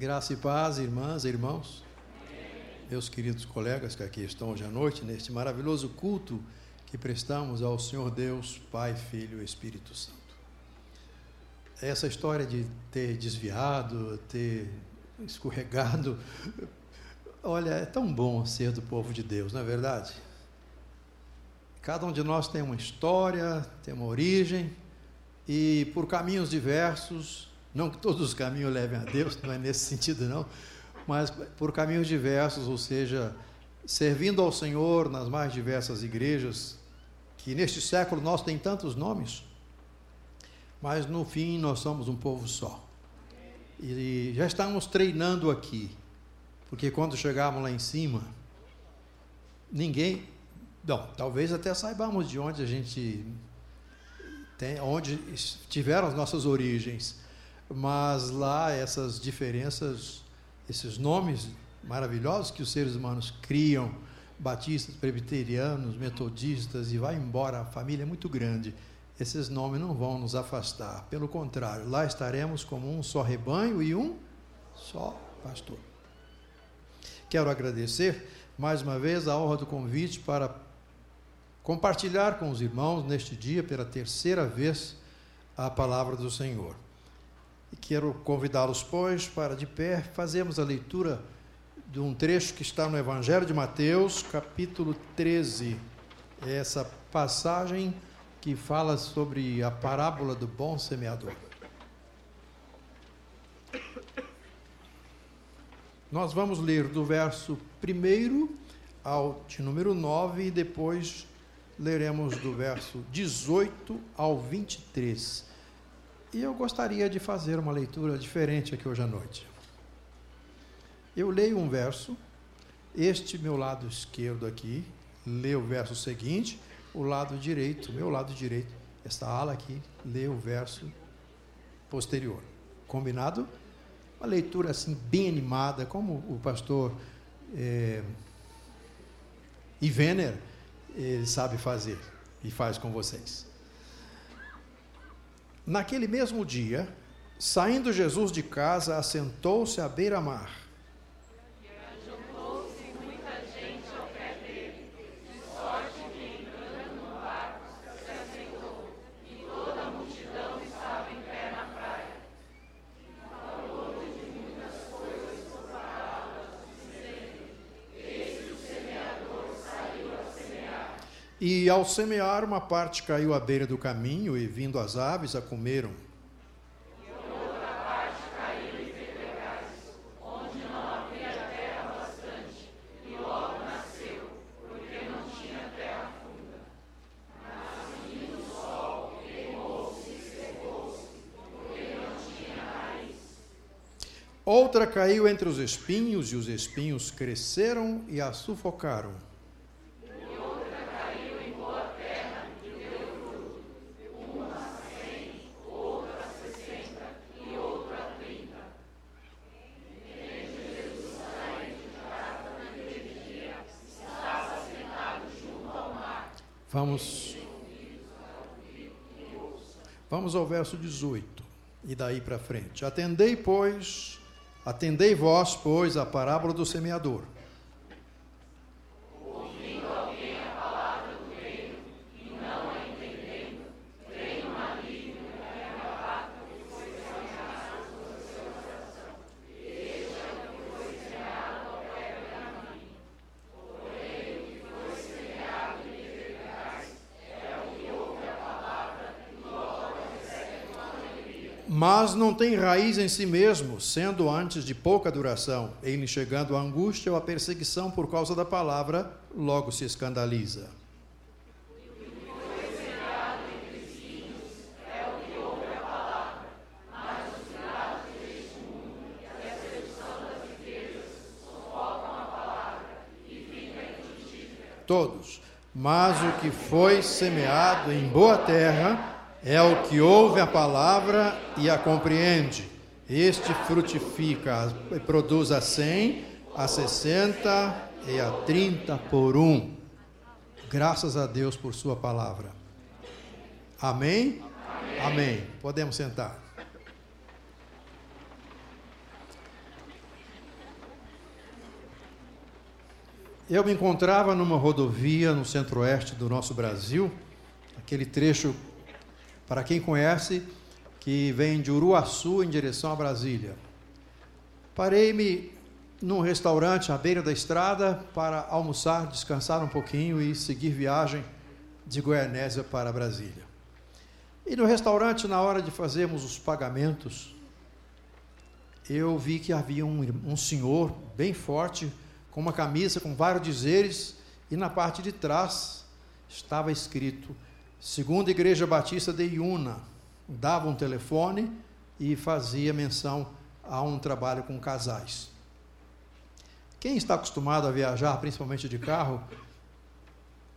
Graça e paz, irmãs e irmãos, meus queridos colegas que aqui estão hoje à noite, neste maravilhoso culto que prestamos ao Senhor Deus, Pai, Filho e Espírito Santo. Essa história de ter desviado, ter escorregado, olha, é tão bom ser do povo de Deus, não é verdade? Cada um de nós tem uma história, tem uma origem, e por caminhos diversos, não que todos os caminhos levem a Deus, não é nesse sentido não, mas por caminhos diversos, ou seja, servindo ao Senhor nas mais diversas igrejas, que neste século nós tem tantos nomes, mas no fim nós somos um povo só. E já estamos treinando aqui, porque quando chegarmos lá em cima, ninguém, não, talvez até saibamos de onde a gente tem, onde tiveram as nossas origens, mas lá essas diferenças, esses nomes maravilhosos que os seres humanos criam, batistas, presbiterianos, metodistas, e vai embora, a família é muito grande. Esses nomes não vão nos afastar, pelo contrário, lá estaremos como um só rebanho e um só pastor. Quero agradecer mais uma vez a honra do convite para compartilhar com os irmãos neste dia, pela terceira vez, a palavra do Senhor. E quero convidá-los, pois, para de pé fazermos a leitura de um trecho que está no Evangelho de Mateus, capítulo 13. É essa passagem que fala sobre a parábola do bom semeador. Nós vamos ler do verso 1 ao de número 9 e depois leremos do verso 18 ao 23. E eu gostaria de fazer uma leitura diferente aqui hoje à noite. Eu leio um verso, este meu lado esquerdo aqui, lê o verso seguinte, o lado direito, meu lado direito, esta ala aqui, lê o verso posterior. Combinado? Uma leitura assim bem animada, como o pastor é, Ivener ele sabe fazer e faz com vocês. Naquele mesmo dia, saindo Jesus de casa, assentou-se à beira-mar. Ao semear, uma parte caiu à beira do caminho, e vindo as aves, a comeram. Outra caiu entre os espinhos, e os espinhos cresceram e a sufocaram. Vamos. Vamos ao verso 18 e daí para frente. Atendei, pois, atendei vós, pois, a parábola do semeador. mas não tem raiz em si mesmo, sendo antes de pouca duração. Ele chegando à angústia ou à perseguição por causa da palavra, logo se escandaliza. Todos. Mas o que foi semeado em boa terra é o que ouve a palavra e a compreende. Este frutifica, e produz a cem, a sessenta e a trinta por um. Graças a Deus por sua palavra. Amém? Amém. Amém. Podemos sentar. Eu me encontrava numa rodovia no centro-oeste do nosso Brasil, aquele trecho para quem conhece, que vem de Uruaçu em direção a Brasília. Parei-me num restaurante à beira da estrada para almoçar, descansar um pouquinho e seguir viagem de Goianésia para Brasília. E no restaurante, na hora de fazermos os pagamentos, eu vi que havia um, um senhor bem forte, com uma camisa com vários dizeres, e na parte de trás estava escrito: Segunda Igreja Batista de Iuna. Dava um telefone e fazia menção a um trabalho com casais. Quem está acostumado a viajar, principalmente de carro,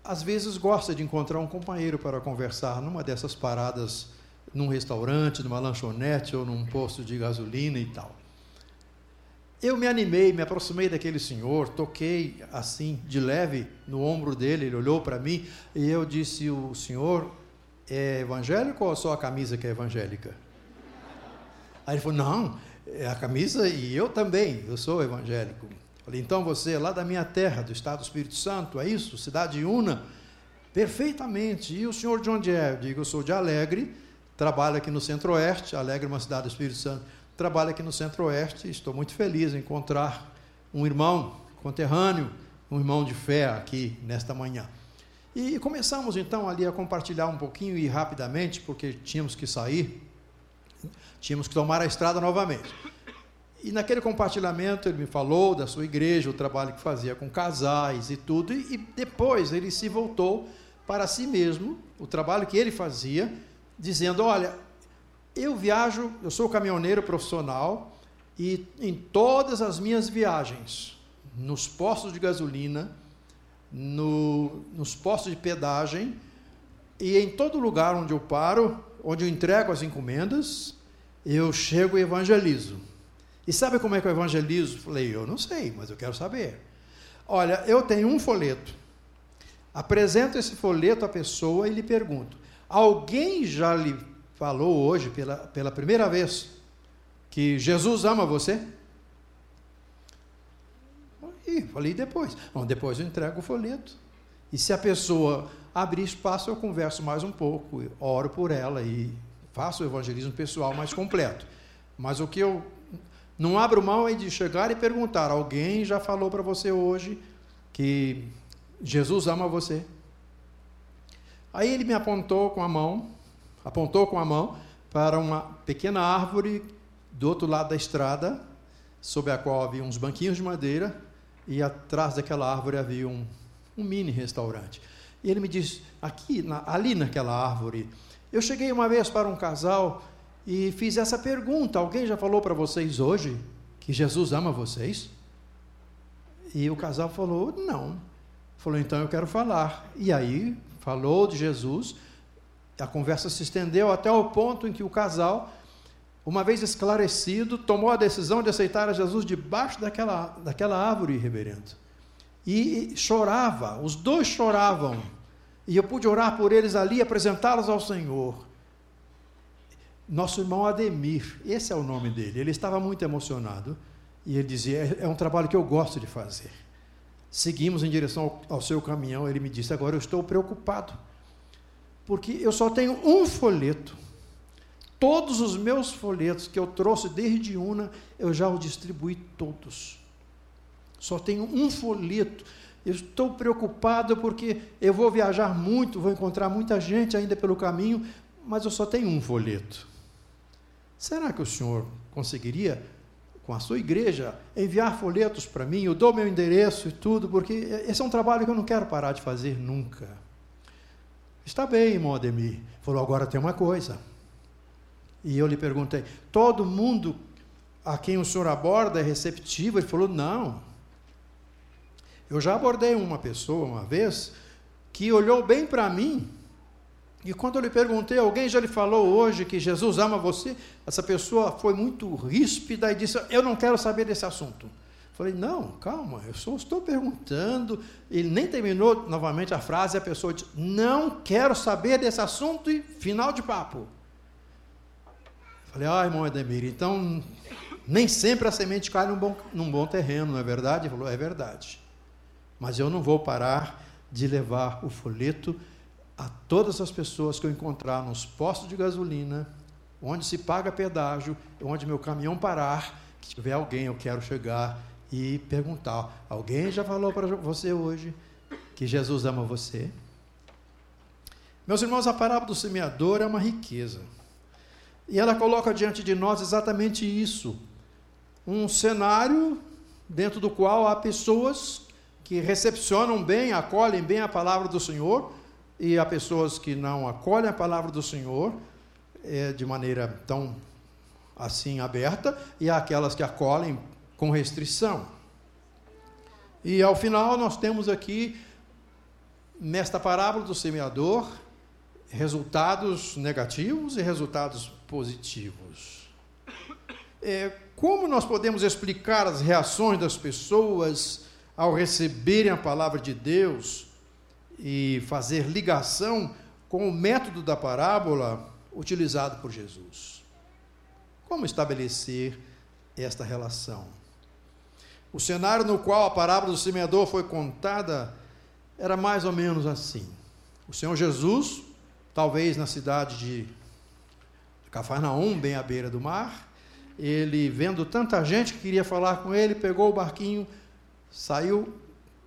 às vezes gosta de encontrar um companheiro para conversar numa dessas paradas, num restaurante, numa lanchonete ou num posto de gasolina e tal. Eu me animei, me aproximei daquele senhor, toquei assim, de leve, no ombro dele, ele olhou para mim e eu disse: O senhor é evangélico ou só a camisa que é evangélica? Aí ele falou: Não, é a camisa e eu também, eu sou evangélico. Falei: Então você é lá da minha terra, do estado do Espírito Santo, é isso? Cidade Una? Perfeitamente. E o senhor de onde é? Eu digo: Eu sou de Alegre, trabalho aqui no Centro-Oeste. Alegre é uma cidade do Espírito Santo trabalho aqui no Centro-Oeste. Estou muito feliz em encontrar um irmão conterrâneo, um irmão de fé aqui nesta manhã. E começamos então ali a compartilhar um pouquinho e rapidamente, porque tínhamos que sair, tínhamos que tomar a estrada novamente. E naquele compartilhamento ele me falou da sua igreja, o trabalho que fazia com casais e tudo, e, depois ele se voltou para si mesmo, o trabalho que ele fazia, dizendo: Olha, eu viajo, eu sou caminhoneiro profissional e em todas as minhas viagens, nos postos de gasolina, no, nos postos de pedagem e em todo lugar onde eu paro, onde eu entrego as encomendas, eu chego e evangelizo. E sabe como é que eu evangelizo? Falei, eu não sei, mas eu quero saber. Olha, eu tenho um folheto. Apresento esse folheto à pessoa e lhe pergunto: alguém já lhe falou hoje pela, pela primeira vez que Jesus ama você? E falei depois. Bom, depois eu entrego o folheto. E se a pessoa abrir espaço, eu converso mais um pouco, oro por ela e faço o evangelismo pessoal mais completo. Mas o que eu não abro mão é de chegar e perguntar: alguém já falou para você hoje que Jesus ama você? Aí ele me apontou com a mão apontou com a mão para uma pequena árvore do outro lado da estrada, sob a qual havia uns banquinhos de madeira, e atrás daquela árvore havia um, um mini restaurante. E ele me disse: aqui, na, ali naquela árvore, eu cheguei uma vez para um casal e fiz essa pergunta: alguém já falou para vocês hoje que Jesus ama vocês? E o casal falou: não. Falou: então eu quero falar. E aí falou de Jesus a conversa se estendeu até o ponto em que o casal, uma vez esclarecido, tomou a decisão de aceitar a Jesus debaixo daquela, daquela árvore, reverendo. E chorava, os dois choravam. E eu pude orar por eles ali, apresentá-los ao Senhor. Nosso irmão Ademir, esse é o nome dele, ele estava muito emocionado. E ele dizia: É, é um trabalho que eu gosto de fazer. Seguimos em direção ao, ao seu caminhão. Ele me disse: Agora eu estou preocupado porque eu só tenho um folheto. Todos os meus folhetos que eu trouxe desde Una, eu já os distribuí todos. Só tenho um folheto. Eu estou preocupado porque eu vou viajar muito, vou encontrar muita gente ainda pelo caminho, mas eu só tenho um folheto. Será que o senhor conseguiria, com a sua igreja, enviar folhetos para mim? Eu dou meu endereço e tudo, porque esse é um trabalho que eu não quero parar de fazer nunca. Está bem, irmão Ademir. Falou, agora tem uma coisa. E eu lhe perguntei, todo mundo a quem o senhor aborda é receptivo? Ele falou, não. Eu já abordei uma pessoa uma vez que olhou bem para mim e quando eu lhe perguntei, alguém já lhe falou hoje que Jesus ama você? Essa pessoa foi muito ríspida e disse: Eu não quero saber desse assunto. Falei, não, calma, eu só estou perguntando. Ele nem terminou novamente a frase, a pessoa disse, não quero saber desse assunto e final de papo. Falei, ah, irmão Edemir, então nem sempre a semente cai num bom, num bom terreno, não é verdade? Ele falou, é verdade. mas eu não vou parar de levar o folheto a todas as pessoas que eu encontrar nos postos de gasolina, onde se paga pedágio, onde meu caminhão parar, que tiver alguém, eu quero chegar e perguntar: alguém já falou para você hoje que Jesus ama você? Meus irmãos, a parábola do semeador é uma riqueza. E ela coloca diante de nós exatamente isso: um cenário dentro do qual há pessoas que recepcionam bem, acolhem bem a palavra do Senhor, e há pessoas que não acolhem a palavra do Senhor é, de maneira tão assim aberta, e há aquelas que acolhem com restrição. E ao final nós temos aqui, nesta parábola do semeador, resultados negativos e resultados positivos. É, como nós podemos explicar as reações das pessoas ao receberem a palavra de Deus e fazer ligação com o método da parábola utilizado por Jesus? Como estabelecer esta relação? O cenário no qual a parábola do semeador foi contada era mais ou menos assim. O Senhor Jesus, talvez na cidade de Cafarnaum, bem à beira do mar, ele, vendo tanta gente que queria falar com ele, pegou o barquinho, saiu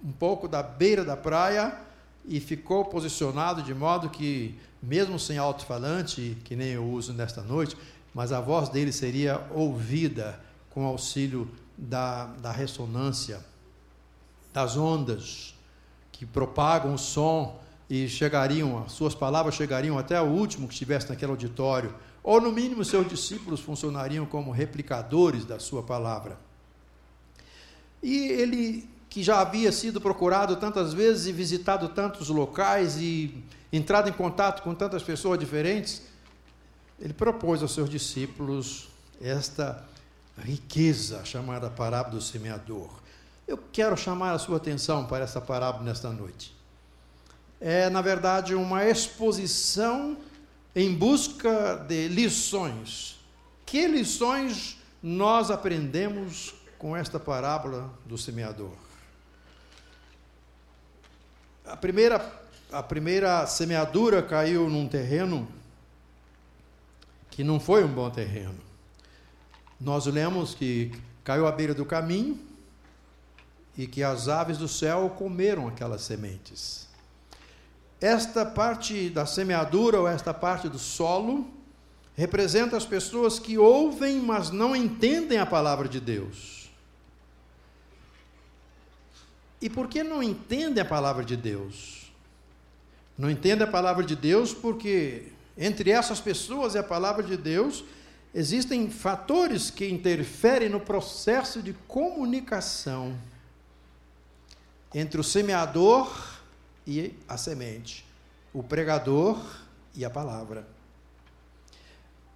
um pouco da beira da praia e ficou posicionado de modo que, mesmo sem alto-falante, que nem eu uso nesta noite, mas a voz dele seria ouvida com auxílio da, da ressonância, das ondas que propagam o som e chegariam, as suas palavras chegariam até o último que estivesse naquele auditório ou no mínimo seus discípulos funcionariam como replicadores da sua palavra. E ele, que já havia sido procurado tantas vezes e visitado tantos locais e entrado em contato com tantas pessoas diferentes, ele propôs aos seus discípulos esta riqueza chamada parábola do semeador. Eu quero chamar a sua atenção para essa parábola nesta noite. É, na verdade, uma exposição em busca de lições. Que lições nós aprendemos com esta parábola do semeador? A primeira, a primeira semeadura caiu num terreno que não foi um bom terreno. Nós lemos que caiu à beira do caminho e que as aves do céu comeram aquelas sementes. Esta parte da semeadura ou esta parte do solo representa as pessoas que ouvem, mas não entendem a palavra de Deus. E por que não entendem a palavra de Deus? Não entendem a palavra de Deus porque entre essas pessoas e a palavra de Deus existem fatores que interferem no processo de comunicação entre o semeador e a semente, o pregador e a palavra.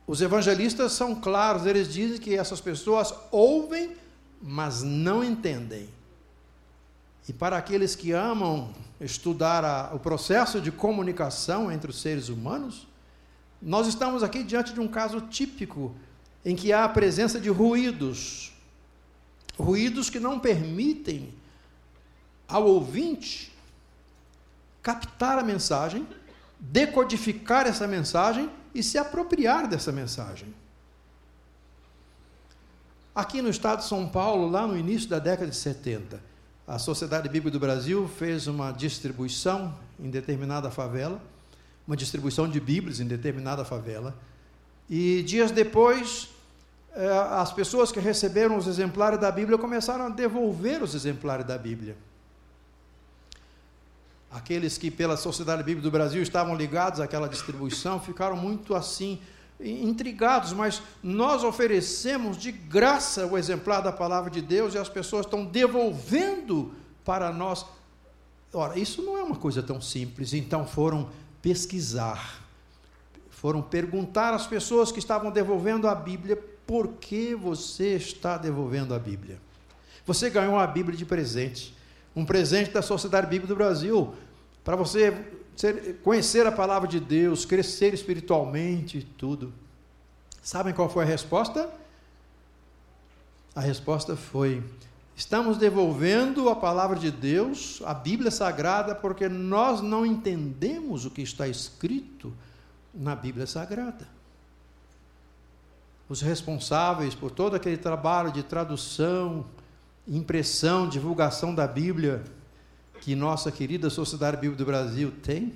Os evangelistas são claros, eles dizem que essas pessoas ouvem, mas não entendem. E para aqueles que amam estudar a, o processo de comunicação entre os seres humanos, nós estamos aqui diante de um caso típico em que há a presença de ruídos, ruídos que não permitem ao ouvinte captar a mensagem, decodificar essa mensagem e se apropriar dessa mensagem. Aqui no estado de São Paulo, lá no início da década de 70, a Sociedade Bíblica do Brasil fez uma distribuição em determinada favela, uma distribuição de Bíblias em determinada favela, e dias depois, eh, as pessoas que receberam os exemplares da Bíblia começaram a devolver os exemplares da Bíblia aqueles que pela Sociedade Bíblica do Brasil estavam ligados àquela distribuição ficaram muito assim intrigados, mas nós oferecemos de graça o exemplar da palavra de Deus e as pessoas estão devolvendo para nós. Ora, isso não é uma coisa tão simples, então foram pesquisar, foram perguntar às pessoas que estavam devolvendo a Bíblia por que você está devolvendo a Bíblia. Você ganhou a Bíblia de presente um presente da Sociedade Bíblica do Brasil, para você conhecer a palavra de Deus, crescer espiritualmente e tudo. Sabem qual foi a resposta? A resposta foi: Estamos devolvendo a palavra de Deus, a Bíblia Sagrada, porque nós não entendemos o que está escrito na Bíblia Sagrada. Os responsáveis por todo aquele trabalho de tradução, impressão, divulgação da Bíblia que nossa querida Sociedade Bíblica do Brasil tem,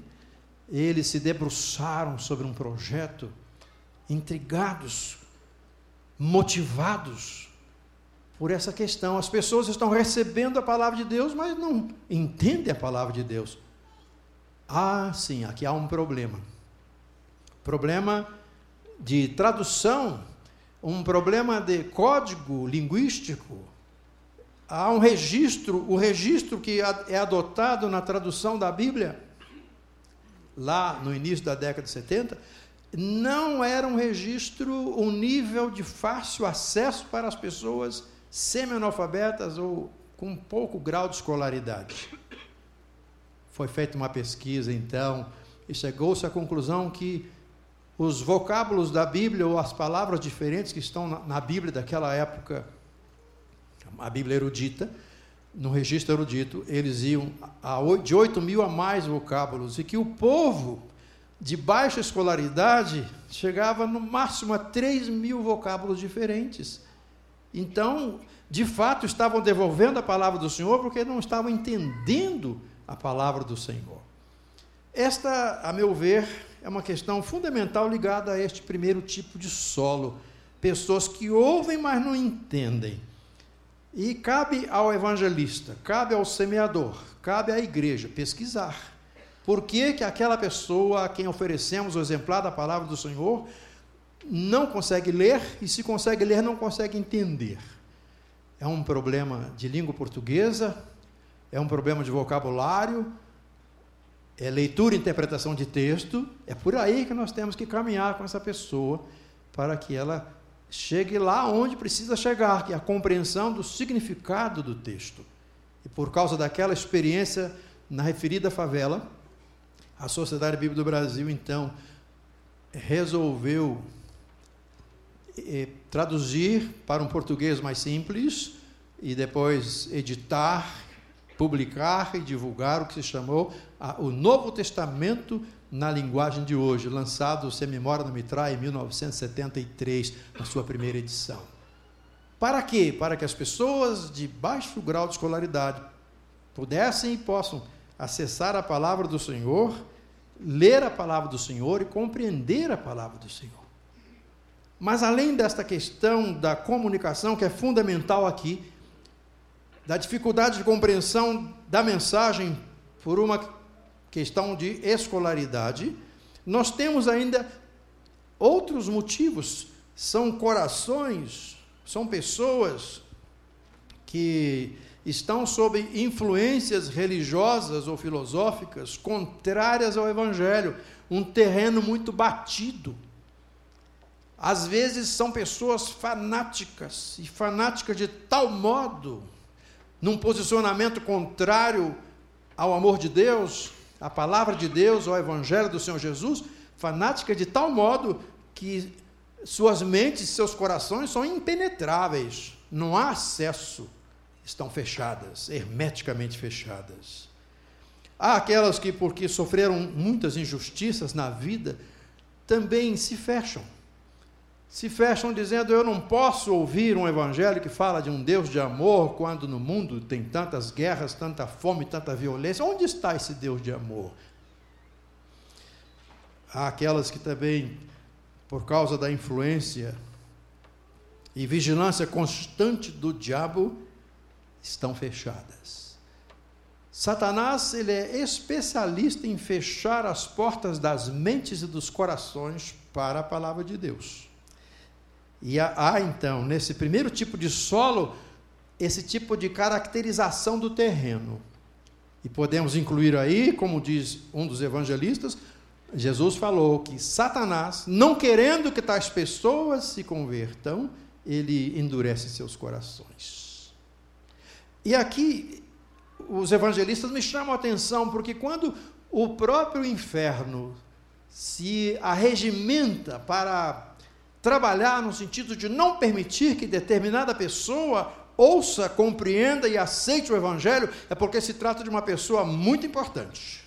eles se debruçaram sobre um projeto, intrigados, motivados por essa questão. As pessoas estão recebendo a palavra de Deus, mas não entendem a palavra de Deus. Ah, sim, aqui há um problema. Problema de tradução, um problema de código linguístico. Há um registro, o registro que é adotado na tradução da Bíblia, lá no início da década de 70, não era um registro, um nível de fácil acesso para as pessoas semi-analfabetas ou com pouco grau de escolaridade. Foi feita uma pesquisa, então, e chegou-se à conclusão que os vocábulos da Bíblia, ou as palavras diferentes que estão na Bíblia daquela época, a Bíblia erudita, no registro erudito, eles iam de 8 mil a mais vocábulos, e que o povo de baixa escolaridade chegava no máximo a 3 mil vocábulos diferentes. Então, de fato, estavam devolvendo a palavra do Senhor porque não estavam entendendo a palavra do Senhor. Esta, a meu ver, é uma questão fundamental ligada a este primeiro tipo de solo. Pessoas que ouvem, mas não entendem. E cabe ao evangelista, cabe ao semeador, cabe à igreja pesquisar. Por que, que aquela pessoa a quem oferecemos o exemplar da palavra do Senhor não consegue ler e, se consegue ler, não consegue entender. É um problema de língua portuguesa, é um problema de vocabulário, é leitura e interpretação de texto. É por aí que nós temos que caminhar com essa pessoa para que ela chegue lá onde precisa chegar, que é a compreensão do significado do texto. E por causa daquela experiência na referida favela, a Sociedade Bíblica do Brasil, então, resolveu traduzir para um português mais simples e depois editar, publicar e divulgar o que se chamou a, o Novo Testamento na linguagem de hoje, lançado, se memória não me trai, em 1973, na sua primeira edição. Para quê? Para que as pessoas de baixo grau de escolaridade pudessem e possam acessar a palavra do Senhor, ler a palavra do Senhor e compreender a palavra do Senhor. Mas além desta questão da comunicação, que é fundamental aqui, da dificuldade de compreensão da mensagem por uma questão de escolaridade, nós temos ainda outros motivos. São corações, são pessoas que estão sob influências religiosas ou filosóficas contrárias ao Evangelho, um terreno muito batido às vezes são pessoas fanáticas, e fanáticas de tal modo, num posicionamento contrário ao amor de Deus, à palavra de Deus, ao Evangelho do Senhor Jesus, fanáticas de tal modo que suas mentes, seus corações são impenetráveis, não há acesso, estão fechadas, hermeticamente fechadas. Há aquelas que, porque sofreram muitas injustiças na vida, também se fecham se fecham dizendo: Eu não posso ouvir um evangelho que fala de um Deus de amor quando no mundo tem tantas guerras, tanta fome, tanta violência. Onde está esse Deus de amor? Há aquelas que também, por causa da influência e vigilância constante do diabo, estão fechadas. Satanás ele é especialista em fechar as portas das mentes e dos corações para a palavra de Deus. E há, então, nesse primeiro tipo de solo, esse tipo de caracterização do terreno. E podemos incluir aí, como diz um dos evangelistas, Jesus falou que Satanás, não querendo que tais pessoas se convertam, ele endurece seus corações. E aqui os evangelistas me chamam a atenção, porque quando o próprio inferno se arregimenta para trabalhar no sentido de não permitir que determinada pessoa ouça, compreenda e aceite o Evangelho, é porque se trata de uma pessoa muito importante,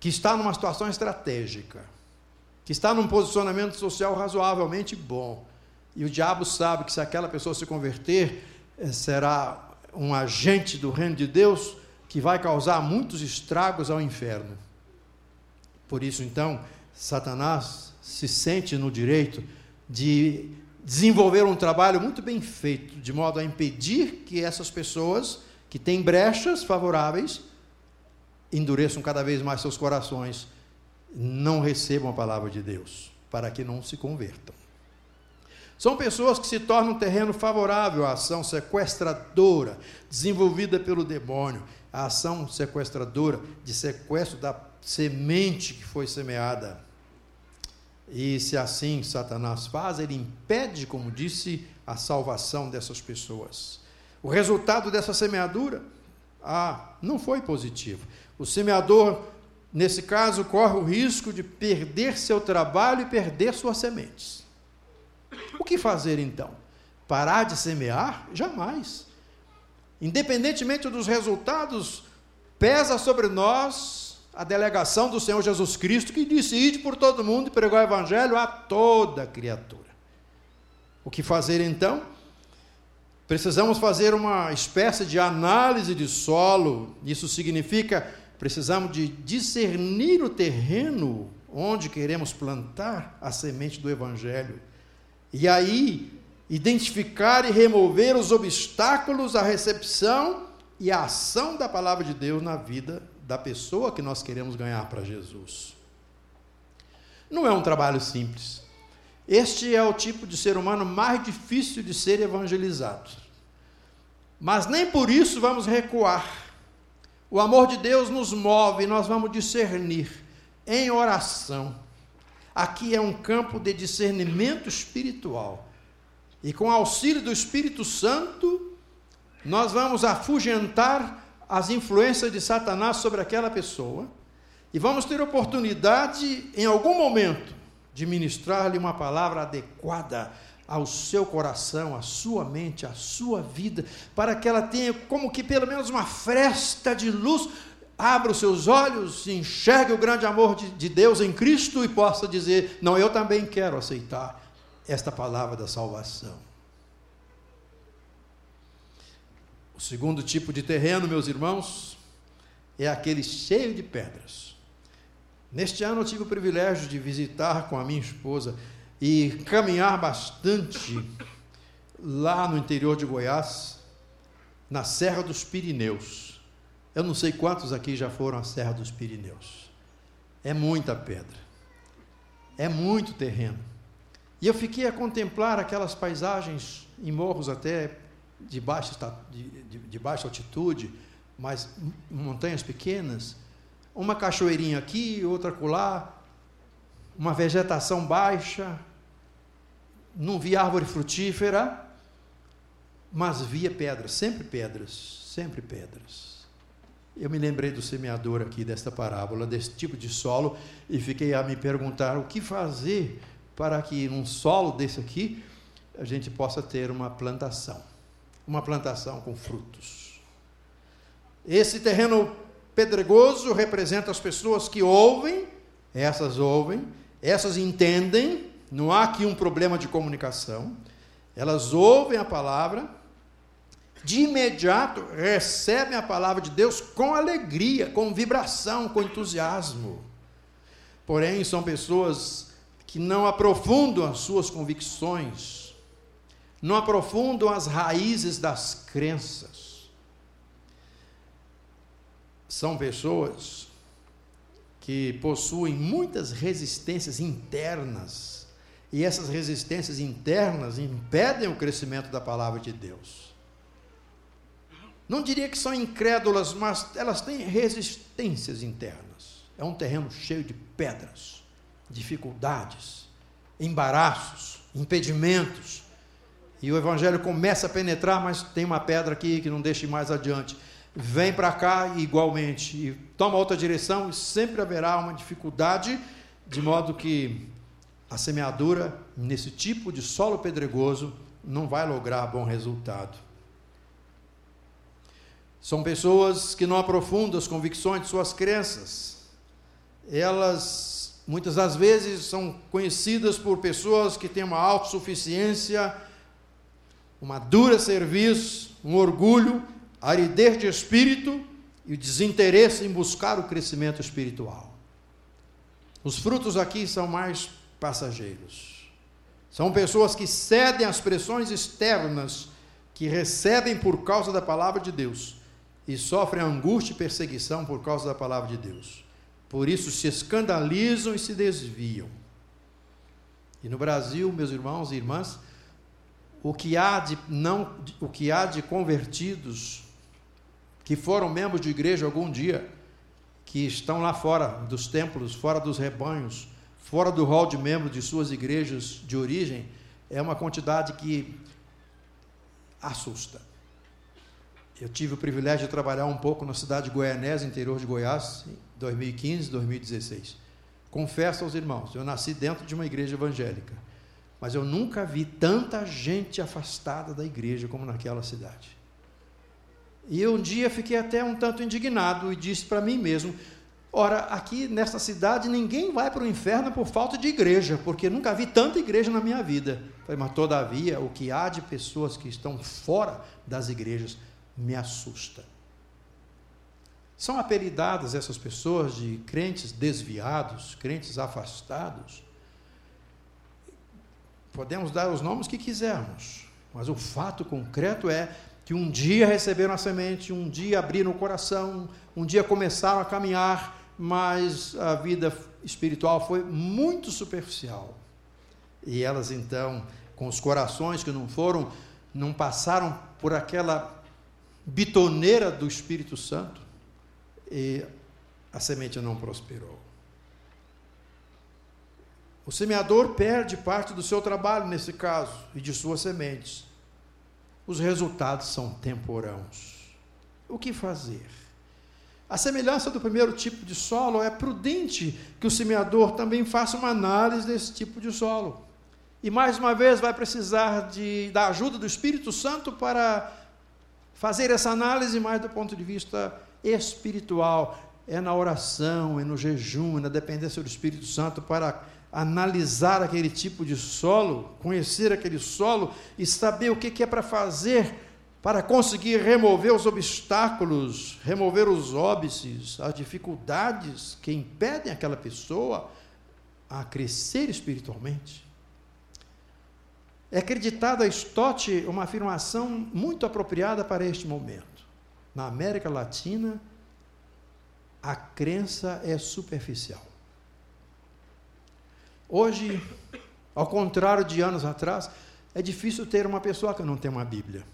que está numa situação estratégica, que está num posicionamento social razoavelmente bom. E o diabo sabe que se aquela pessoa se converter, eh, será um agente do reino de Deus que vai causar muitos estragos ao inferno. Por isso, então, Satanás se sente no direito de desenvolver um trabalho muito bem feito, de modo a impedir que essas pessoas que têm brechas favoráveis endureçam cada vez mais seus corações, não recebam a palavra de Deus, para que não se convertam. São pessoas que se tornam um terreno favorável à ação sequestradora desenvolvida pelo demônio, a ação sequestradora de sequestro da semente que foi semeada. E se assim Satanás faz, ele impede, como disse, a salvação dessas pessoas. O resultado dessa semeadura ah, não foi positivo. O semeador, nesse caso, corre o risco de perder seu trabalho e perder suas sementes. O que fazer então? Parar de semear? Jamais. Independentemente dos resultados, pesa sobre nós a delegação do Senhor Jesus Cristo, que disse: Ide por todo mundo e pregar o Evangelho a toda criatura. O que fazer então? Precisamos fazer uma espécie de análise de solo. Isso significa precisamos de discernir o terreno onde queremos plantar a semente do Evangelho. E aí, identificar e remover os obstáculos à recepção e à ação da palavra de Deus na vida da pessoa que nós queremos ganhar para Jesus. Não é um trabalho simples. Este é o tipo de ser humano mais difícil de ser evangelizado. Mas nem por isso vamos recuar. O amor de Deus nos move nós vamos discernir em oração. Aqui é um campo de discernimento espiritual. E com auxílio do Espírito Santo, nós vamos afugentar as influências de Satanás sobre aquela pessoa e vamos ter oportunidade, em algum momento, de ministrar-lhe uma palavra adequada ao seu coração, à sua mente, à sua vida, para que ela tenha como que pelo menos uma fresta de luz, abra os seus olhos, enxergue o grande amor de, de Deus em Cristo e possa dizer: Não, eu também quero aceitar esta palavra da salvação. O segundo tipo de terreno, meus irmãos, é aquele cheio de pedras. Neste ano eu tive o privilégio de visitar com a minha esposa e caminhar bastante lá no interior de Goiás, na Serra dos Pirineus. Eu não sei quantos aqui já foram à Serra dos Pirineus. É muita pedra. É muito terreno. E eu fiquei a contemplar aquelas paisagens em morros até de baixa, de, de, de baixa altitude, mas montanhas pequenas, uma cachoeirinha aqui, outra acolá, uma vegetação baixa, não via árvore frutífera, mas via pedras, sempre pedras, sempre pedras. Eu me lembrei do semeador aqui desta parábola, desse tipo de solo, e fiquei a me perguntar o que fazer para que num solo desse aqui a gente possa ter uma plantação uma plantação com frutos. Esse terreno pedregoso representa as pessoas que ouvem, essas ouvem, essas entendem, não há aqui um problema de comunicação, elas ouvem a palavra, de imediato recebem a palavra de Deus com alegria, com vibração, com entusiasmo. Porém, são pessoas que não aprofundam as suas convicções, não aprofundam as raízes das crenças. São pessoas que possuem muitas resistências internas, e essas resistências internas impedem o crescimento da palavra de Deus. Não diria que são incrédulas, mas elas têm resistências internas. É um terreno cheio de pedras, dificuldades, embaraços, impedimentos e o evangelho começa a penetrar, mas tem uma pedra aqui que não deixa mais adiante. Vem para cá igualmente, e toma outra direção, e sempre haverá uma dificuldade, de modo que a semeadura, nesse tipo de solo pedregoso, não vai lograr bom resultado. São pessoas que não aprofundam as convicções de suas crenças. Elas, muitas das vezes, são conhecidas por pessoas que têm uma autossuficiência, uma dura serviço, um orgulho, aridez de espírito e o desinteresse em buscar o crescimento espiritual. Os frutos aqui são mais passageiros. São pessoas que cedem às pressões externas que recebem por causa da palavra de Deus e sofrem angústia e perseguição por causa da palavra de Deus. Por isso se escandalizam e se desviam. E no Brasil, meus irmãos e irmãs, o que há de não, o que há de convertidos que foram membros de igreja algum dia, que estão lá fora dos templos, fora dos rebanhos, fora do hall de membros de suas igrejas de origem, é uma quantidade que assusta. Eu tive o privilégio de trabalhar um pouco na cidade de Goianésia, interior de Goiás, em 2015, 2016. Confesso aos irmãos, eu nasci dentro de uma igreja evangélica, mas eu nunca vi tanta gente afastada da igreja como naquela cidade. E eu um dia fiquei até um tanto indignado e disse para mim mesmo: Ora, aqui nesta cidade ninguém vai para o inferno por falta de igreja, porque nunca vi tanta igreja na minha vida. Falei, mas todavia, o que há de pessoas que estão fora das igrejas me assusta. São apelidadas essas pessoas de crentes desviados, crentes afastados. Podemos dar os nomes que quisermos, mas o fato concreto é que um dia receberam a semente, um dia abriram o coração, um dia começaram a caminhar, mas a vida espiritual foi muito superficial. E elas então, com os corações que não foram, não passaram por aquela bitoneira do Espírito Santo, e a semente não prosperou. O semeador perde parte do seu trabalho nesse caso e de suas sementes. Os resultados são temporãos. O que fazer? A semelhança do primeiro tipo de solo, é prudente que o semeador também faça uma análise desse tipo de solo. E mais uma vez vai precisar de, da ajuda do Espírito Santo para fazer essa análise mais do ponto de vista espiritual. É na oração, é no jejum, é na dependência do Espírito Santo para analisar aquele tipo de solo, conhecer aquele solo e saber o que é para fazer para conseguir remover os obstáculos, remover os óbices, as dificuldades que impedem aquela pessoa a crescer espiritualmente. É acreditada a Stott uma afirmação muito apropriada para este momento. Na América Latina, a crença é superficial. Hoje, ao contrário de anos atrás, é difícil ter uma pessoa que não tem uma Bíblia.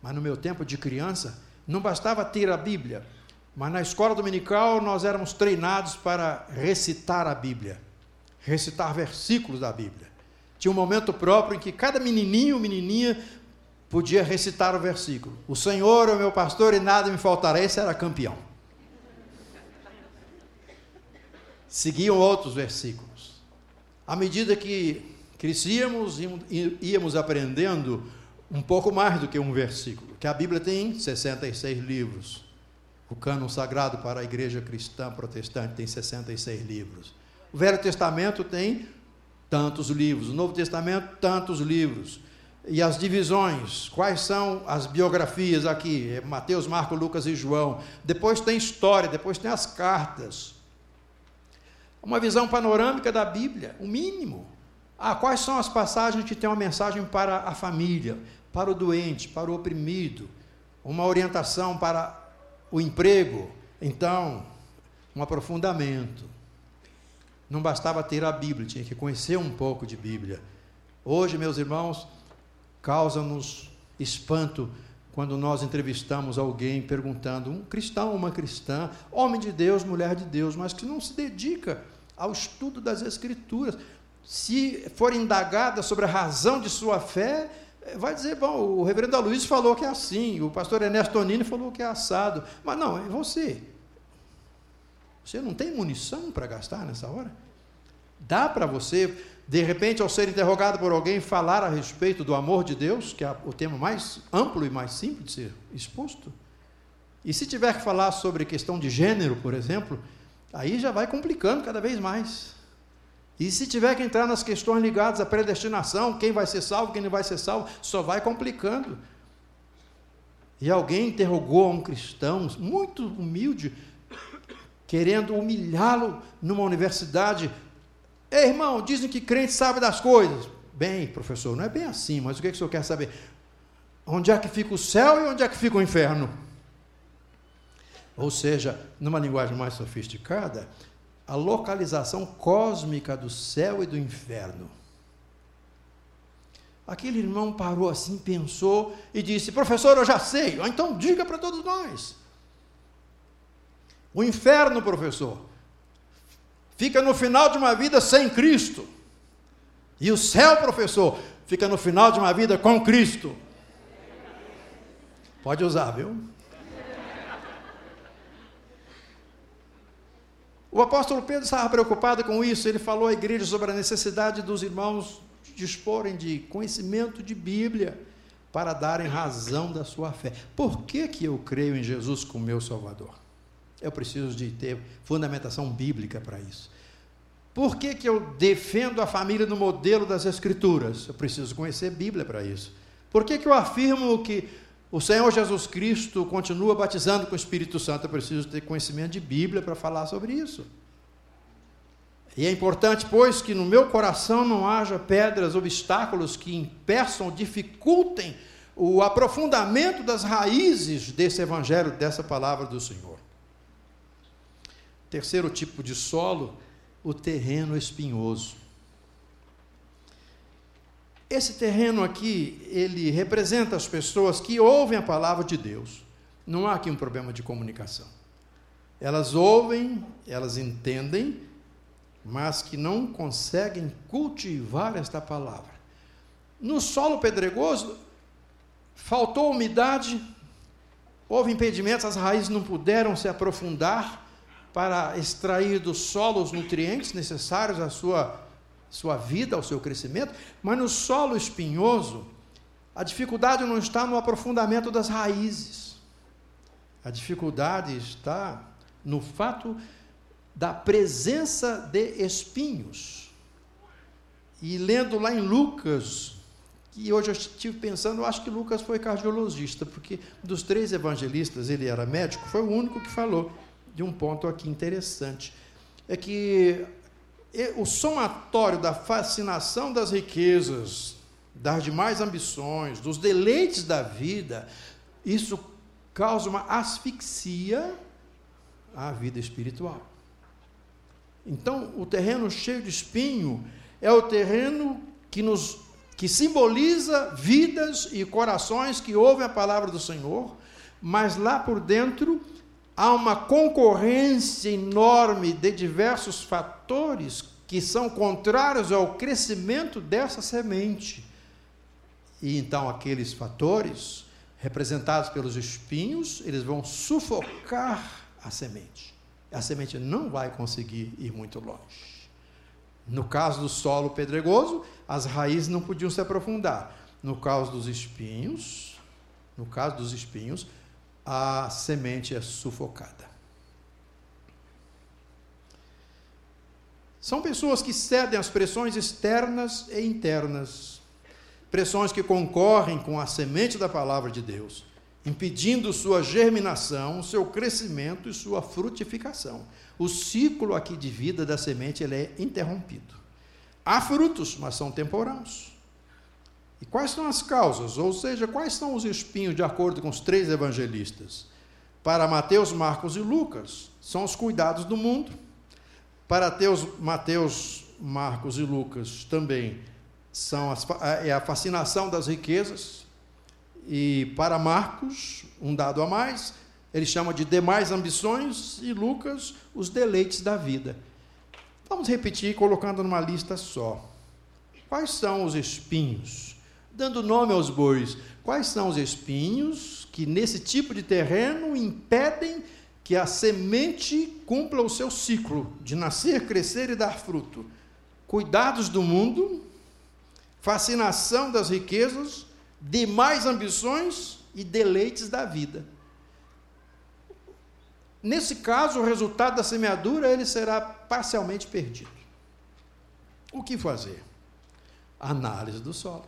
Mas no meu tempo de criança, não bastava ter a Bíblia, mas na escola dominical nós éramos treinados para recitar a Bíblia, recitar versículos da Bíblia. Tinha um momento próprio em que cada menininho menininha podia recitar o versículo. O Senhor é o meu pastor e nada me faltará. Esse era campeão. Seguiam outros versículos. À medida que crescíamos, íamos aprendendo um pouco mais do que um versículo, que a Bíblia tem 66 livros. O cânon sagrado para a igreja cristã protestante tem 66 livros. O Velho Testamento tem tantos livros, o Novo Testamento, tantos livros. E as divisões, quais são as biografias aqui? É Mateus, Marcos, Lucas e João. Depois tem história, depois tem as cartas. Uma visão panorâmica da Bíblia, o mínimo. Ah, quais são as passagens que têm uma mensagem para a família? para o doente, para o oprimido, uma orientação para o emprego. Então, um aprofundamento. Não bastava ter a Bíblia, tinha que conhecer um pouco de Bíblia. Hoje, meus irmãos, causa-nos espanto quando nós entrevistamos alguém perguntando, um cristão, uma cristã, homem de Deus, mulher de Deus, mas que não se dedica ao estudo das Escrituras. Se for indagada sobre a razão de sua fé, vai dizer, bom, o reverendo Luiz falou que é assim, o pastor Ernesto Tonini falou que é assado. Mas não, é você. Você não tem munição para gastar nessa hora? Dá para você de repente, ao ser interrogado por alguém, falar a respeito do amor de Deus, que é o tema mais amplo e mais simples de ser exposto. E se tiver que falar sobre questão de gênero, por exemplo, aí já vai complicando cada vez mais. E se tiver que entrar nas questões ligadas à predestinação, quem vai ser salvo, quem não vai ser salvo, só vai complicando. E alguém interrogou um cristão muito humilde, querendo humilhá-lo numa universidade. Ei, irmão, dizem que crente sabe das coisas. Bem, professor, não é bem assim, mas o que, é que o senhor quer saber? Onde é que fica o céu e onde é que fica o inferno? Ou seja, numa linguagem mais sofisticada, a localização cósmica do céu e do inferno. Aquele irmão parou assim, pensou e disse: Professor, eu já sei, então diga para todos nós. O inferno, professor, fica no final de uma vida sem Cristo. E o céu, professor, fica no final de uma vida com Cristo. Pode usar, viu? O apóstolo Pedro estava preocupado com isso, ele falou à igreja sobre a necessidade dos irmãos disporem de conhecimento de Bíblia para darem razão da sua fé. Por que, que eu creio em Jesus como meu Salvador? Eu preciso de ter fundamentação bíblica para isso. Por que, que eu defendo a família no modelo das Escrituras? Eu preciso conhecer Bíblia para isso. Por que, que eu afirmo que o Senhor Jesus Cristo continua batizando com o Espírito Santo. Eu preciso ter conhecimento de Bíblia para falar sobre isso. E é importante, pois, que no meu coração não haja pedras, obstáculos que impeçam, dificultem o aprofundamento das raízes desse evangelho, dessa palavra do Senhor. Terceiro tipo de solo, o terreno espinhoso. Esse terreno aqui, ele representa as pessoas que ouvem a palavra de Deus. Não há aqui um problema de comunicação. Elas ouvem, elas entendem, mas que não conseguem cultivar esta palavra. No solo pedregoso, faltou umidade, houve impedimentos, as raízes não puderam se aprofundar para extrair do solo os nutrientes necessários à sua sua vida, ao seu crescimento, mas no solo espinhoso, a dificuldade não está no aprofundamento das raízes. A dificuldade está no fato da presença de espinhos. E lendo lá em Lucas, que hoje eu estive pensando, eu acho que Lucas foi cardiologista, porque dos três evangelistas ele era médico, foi o único que falou de um ponto aqui interessante. É que o somatório da fascinação das riquezas, das demais ambições, dos deleites da vida, isso causa uma asfixia à vida espiritual. Então, o terreno cheio de espinho é o terreno que nos que simboliza vidas e corações que ouvem a palavra do Senhor, mas lá por dentro há uma concorrência enorme de diversos fatores que são contrários ao crescimento dessa semente. E então aqueles fatores, representados pelos espinhos, eles vão sufocar a semente. A semente não vai conseguir ir muito longe. No caso do solo pedregoso, as raízes não podiam se aprofundar. No caso dos espinhos, no caso dos espinhos, a semente é sufocada. São pessoas que cedem às pressões externas e internas, pressões que concorrem com a semente da palavra de Deus, impedindo sua germinação, seu crescimento e sua frutificação. O ciclo aqui de vida da semente ele é interrompido. Há frutos, mas são temporãos. E quais são as causas? Ou seja, quais são os espinhos, de acordo com os três evangelistas? Para Mateus, Marcos e Lucas, são os cuidados do mundo. Para Teus, Mateus, Marcos e Lucas também são as, é a fascinação das riquezas. E para Marcos, um dado a mais, ele chama de demais ambições e Lucas, os deleites da vida. Vamos repetir colocando numa lista só. Quais são os espinhos? Dando nome aos bois. Quais são os espinhos que nesse tipo de terreno impedem que a semente cumpra o seu ciclo de nascer, crescer e dar fruto? cuidados do mundo, fascinação das riquezas, demais ambições e deleites da vida. Nesse caso, o resultado da semeadura ele será parcialmente perdido. O que fazer? Análise do solo.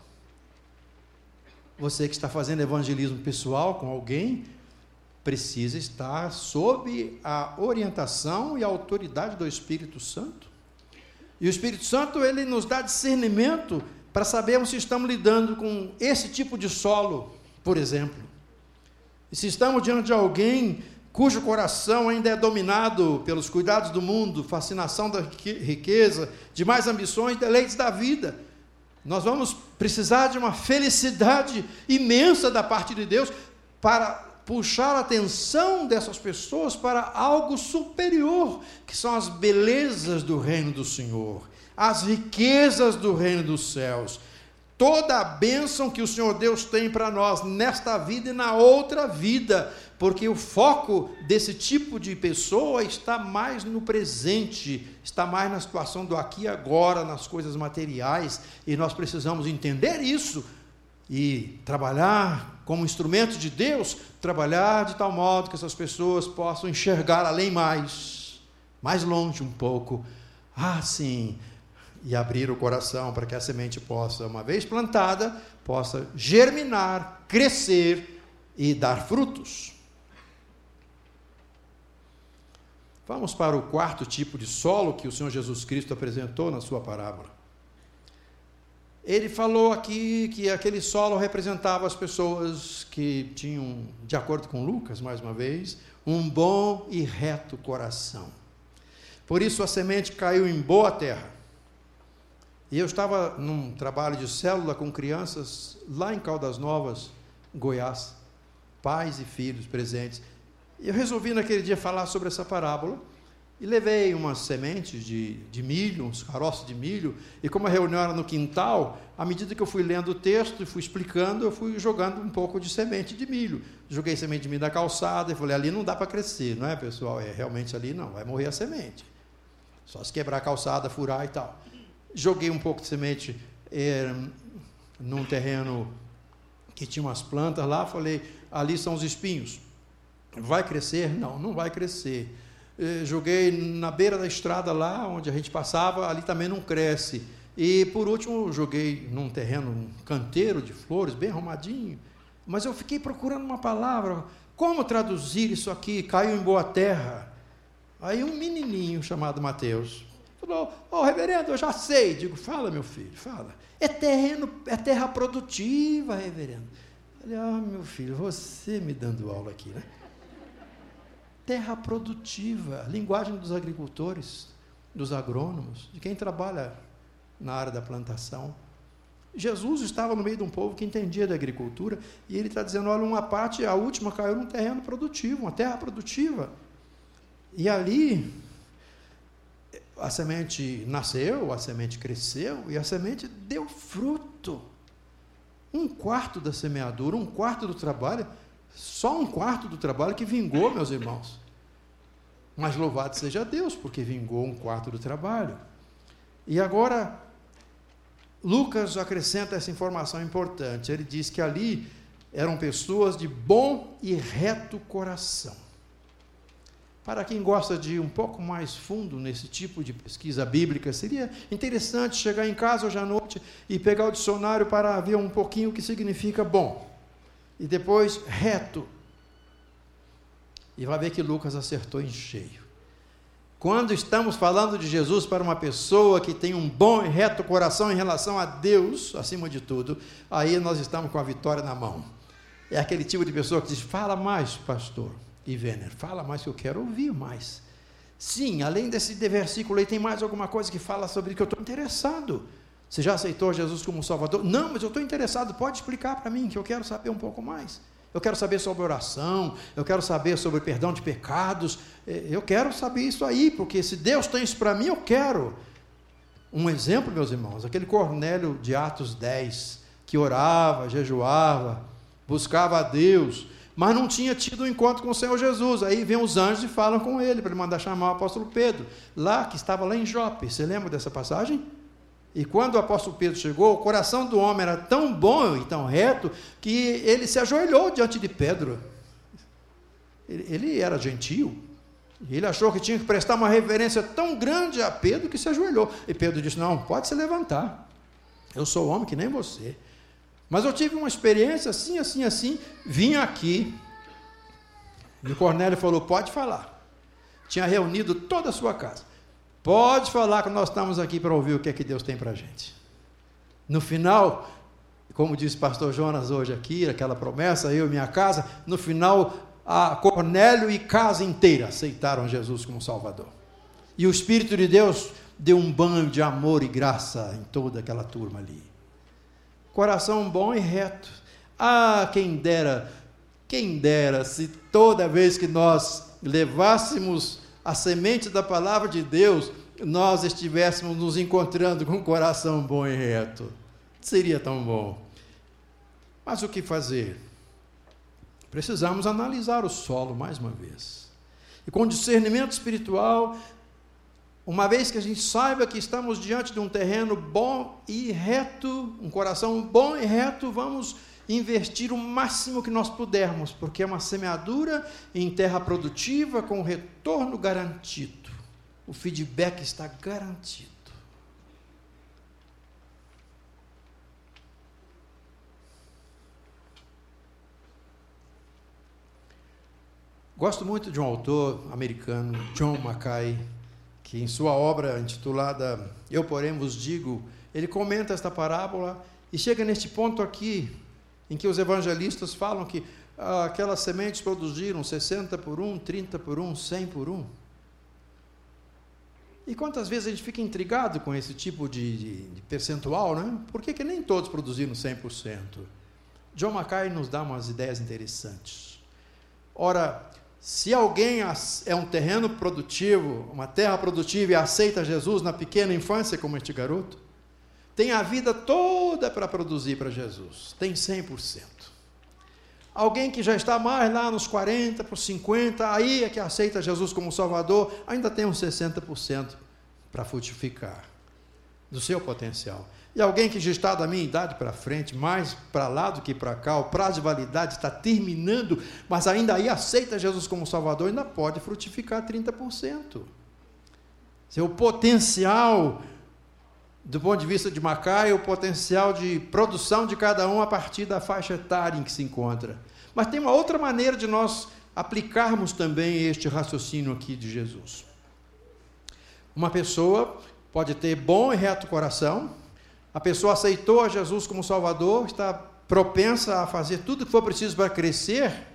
Você que está fazendo evangelismo pessoal com alguém, precisa estar sob a orientação e a autoridade do Espírito Santo. E o Espírito Santo ele nos dá discernimento para sabermos se estamos lidando com esse tipo de solo, por exemplo. E se estamos diante de alguém cujo coração ainda é dominado pelos cuidados do mundo, fascinação da riqueza, demais ambições, deleites da vida. Nós vamos precisar de uma felicidade imensa da parte de Deus para puxar a atenção dessas pessoas para algo superior, que são as belezas do reino do Senhor, as riquezas do reino dos céus, toda a bênção que o Senhor Deus tem para nós nesta vida e na outra vida, porque o foco desse tipo de pessoa está mais no presente, está mais na situação do aqui e agora, nas coisas materiais, e nós precisamos entender isso e trabalhar como instrumento de Deus, trabalhar de tal modo que essas pessoas possam enxergar além mais, mais longe um pouco. Ah, sim, e abrir o coração para que a semente possa, uma vez plantada, possa germinar, crescer e dar frutos. Vamos para o quarto tipo de solo que o Senhor Jesus Cristo apresentou na sua parábola. Ele falou aqui que aquele solo representava as pessoas que tinham, de acordo com Lucas, mais uma vez, um bom e reto coração. Por isso a semente caiu em boa terra. E eu estava num trabalho de célula com crianças lá em Caldas Novas, Goiás, pais e filhos presentes. Eu resolvi naquele dia falar sobre essa parábola e levei umas sementes de, de milho, uns caroços de milho, e como a reunião era no quintal, à medida que eu fui lendo o texto e fui explicando, eu fui jogando um pouco de semente de milho. Joguei semente de milho na calçada e falei, ali não dá para crescer, não é, pessoal? É, realmente ali não, vai morrer a semente. Só se quebrar a calçada, furar e tal. Joguei um pouco de semente é, num terreno que tinha umas plantas lá, falei, ali são os espinhos. Vai crescer? Não, não vai crescer. Eh, joguei na beira da estrada lá, onde a gente passava, ali também não cresce. E por último, joguei num terreno, um canteiro de flores, bem arrumadinho. Mas eu fiquei procurando uma palavra. Como traduzir isso aqui? Caiu em boa terra. Aí um menininho chamado Mateus falou: Ô oh, reverendo, eu já sei. Digo: Fala, meu filho, fala. É terreno, é terra produtiva, reverendo. Falei: Ah, meu filho, você me dando aula aqui, né? Terra produtiva, linguagem dos agricultores, dos agrônomos, de quem trabalha na área da plantação. Jesus estava no meio de um povo que entendia da agricultura e ele está dizendo: olha, uma parte, a última caiu num terreno produtivo, uma terra produtiva. E ali a semente nasceu, a semente cresceu e a semente deu fruto. Um quarto da semeadura, um quarto do trabalho só um quarto do trabalho que vingou, meus irmãos. Mas louvado seja Deus, porque vingou um quarto do trabalho. E agora, Lucas acrescenta essa informação importante. Ele diz que ali eram pessoas de bom e reto coração. Para quem gosta de ir um pouco mais fundo nesse tipo de pesquisa bíblica, seria interessante chegar em casa hoje à noite e pegar o dicionário para ver um pouquinho o que significa bom e depois reto. E vai ver que Lucas acertou em cheio. Quando estamos falando de Jesus para uma pessoa que tem um bom e reto coração em relação a Deus, acima de tudo, aí nós estamos com a vitória na mão. É aquele tipo de pessoa que diz: fala mais, pastor e Werner, fala mais que eu quero ouvir mais. Sim, além desse versículo aí, tem mais alguma coisa que fala sobre que eu estou interessado. Você já aceitou Jesus como Salvador? Não, mas eu estou interessado, pode explicar para mim, que eu quero saber um pouco mais. Eu quero saber sobre oração, eu quero saber sobre perdão de pecados, é, eu quero saber isso aí, porque se Deus tem isso para mim, eu quero. Um exemplo, meus irmãos, aquele Cornélio de Atos 10, que orava, jejuava, buscava a Deus, mas não tinha tido um encontro com o Senhor Jesus. Aí vem os anjos e falam com ele, para ele mandar chamar o apóstolo Pedro, lá que estava lá em Jope. Você lembra dessa passagem? E quando o apóstolo Pedro chegou, o coração do homem era tão bom e tão reto que ele se ajoelhou diante de Pedro. Ele, ele era gentil. Ele achou que tinha que prestar uma reverência tão grande a Pedro que se ajoelhou. E Pedro disse: Não, pode se levantar. Eu sou homem que nem você. Mas eu tive uma experiência assim, assim, assim. Vim aqui. E o Cornélio falou: Pode falar. Tinha reunido toda a sua casa. Pode falar que nós estamos aqui para ouvir o que é que Deus tem para a gente. No final, como disse o pastor Jonas hoje aqui, aquela promessa, eu e minha casa, no final, a Cornélio e casa inteira aceitaram Jesus como Salvador. E o Espírito de Deus deu um banho de amor e graça em toda aquela turma ali. Coração bom e reto. Ah, quem dera, quem dera se toda vez que nós levássemos a semente da palavra de Deus, nós estivéssemos nos encontrando com um coração bom e reto. Seria tão bom. Mas o que fazer? Precisamos analisar o solo mais uma vez. E com discernimento espiritual, uma vez que a gente saiba que estamos diante de um terreno bom e reto, um coração bom e reto, vamos investir o máximo que nós pudermos, porque é uma semeadura em terra produtiva com retorno garantido. O feedback está garantido. Gosto muito de um autor americano, John Mackay, que em sua obra intitulada Eu, porém, vos digo, ele comenta esta parábola e chega neste ponto aqui, em que os evangelistas falam que ah, aquelas sementes produziram 60 por 1, 30 por 1, 100 por 1. E quantas vezes a gente fica intrigado com esse tipo de, de, de percentual, né? Por que, que nem todos produziram 100%? John Mackay nos dá umas ideias interessantes. Ora, se alguém é um terreno produtivo, uma terra produtiva e aceita Jesus na pequena infância, como este garoto, tem a vida toda para produzir para Jesus, tem 100%. Alguém que já está mais lá nos 40, para os 50, aí é que aceita Jesus como Salvador, ainda tem uns 60% para frutificar do seu potencial. E alguém que já está da minha idade para frente, mais para lá do que para cá, o prazo de validade está terminando, mas ainda aí aceita Jesus como Salvador, ainda pode frutificar 30%. Seu potencial do ponto de vista de Macai, o potencial de produção de cada um a partir da faixa etária em que se encontra. Mas tem uma outra maneira de nós aplicarmos também este raciocínio aqui de Jesus. Uma pessoa pode ter bom e reto coração, a pessoa aceitou a Jesus como Salvador, está propensa a fazer tudo o que for preciso para crescer,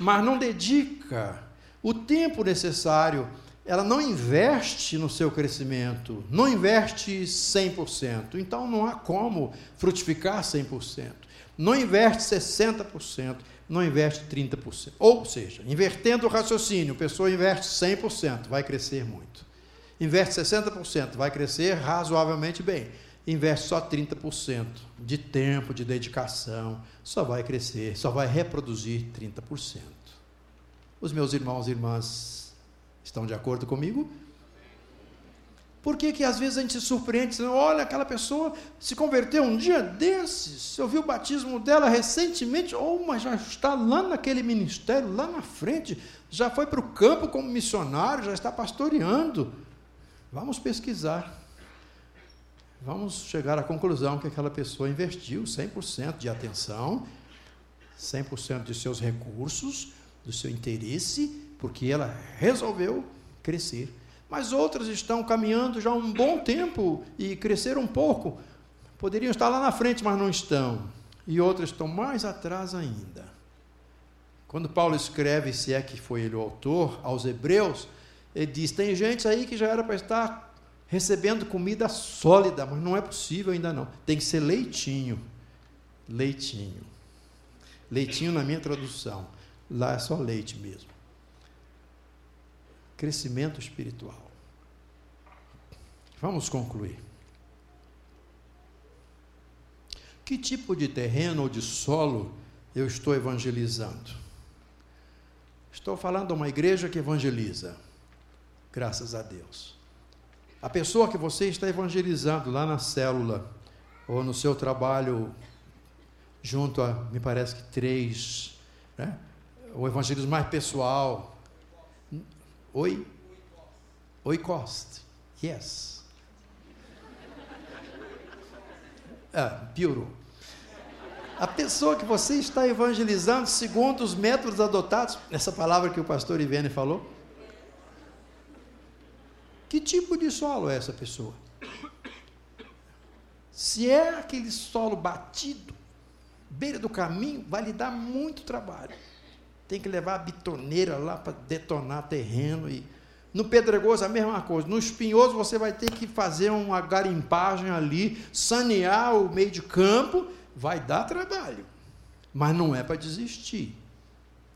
mas não dedica o tempo necessário ela não investe no seu crescimento, não investe 100%. Então não há como frutificar 100%. Não investe 60%, não investe 30%. Ou seja, invertendo o raciocínio, a pessoa investe 100%, vai crescer muito. Investe 60%, vai crescer razoavelmente bem. Investe só 30% de tempo, de dedicação, só vai crescer, só vai reproduzir 30%. Os meus irmãos e irmãs Estão de acordo comigo? Por que, que às vezes a gente se surpreende, olha, aquela pessoa se converteu um dia desses, eu vi o batismo dela recentemente, ou oh, mas já está lá naquele ministério, lá na frente, já foi para o campo como missionário, já está pastoreando. Vamos pesquisar. Vamos chegar à conclusão que aquela pessoa investiu 100% de atenção, 100% de seus recursos, do seu interesse porque ela resolveu crescer. Mas outras estão caminhando já um bom tempo e cresceram um pouco. Poderiam estar lá na frente, mas não estão. E outras estão mais atrás ainda. Quando Paulo escreve, se é que foi ele o autor, aos Hebreus, ele diz: tem gente aí que já era para estar recebendo comida sólida, mas não é possível ainda não. Tem que ser leitinho. Leitinho. Leitinho na minha tradução. Lá é só leite mesmo crescimento espiritual. Vamos concluir. Que tipo de terreno ou de solo eu estou evangelizando? Estou falando de uma igreja que evangeliza, graças a Deus. A pessoa que você está evangelizando lá na célula, ou no seu trabalho, junto a, me parece que três, né? o evangelismo mais pessoal. Oi? Oi, Cost. Yes. Ah, piorou. A pessoa que você está evangelizando segundo os métodos adotados, essa palavra que o pastor Ivene falou. Que tipo de solo é essa pessoa? Se é aquele solo batido, beira do caminho, vai lhe dar muito trabalho. Tem que levar a bitoneira lá para detonar terreno e no pedregoso a mesma coisa. No espinhoso você vai ter que fazer uma garimpagem ali, sanear o meio de campo vai dar trabalho, mas não é para desistir.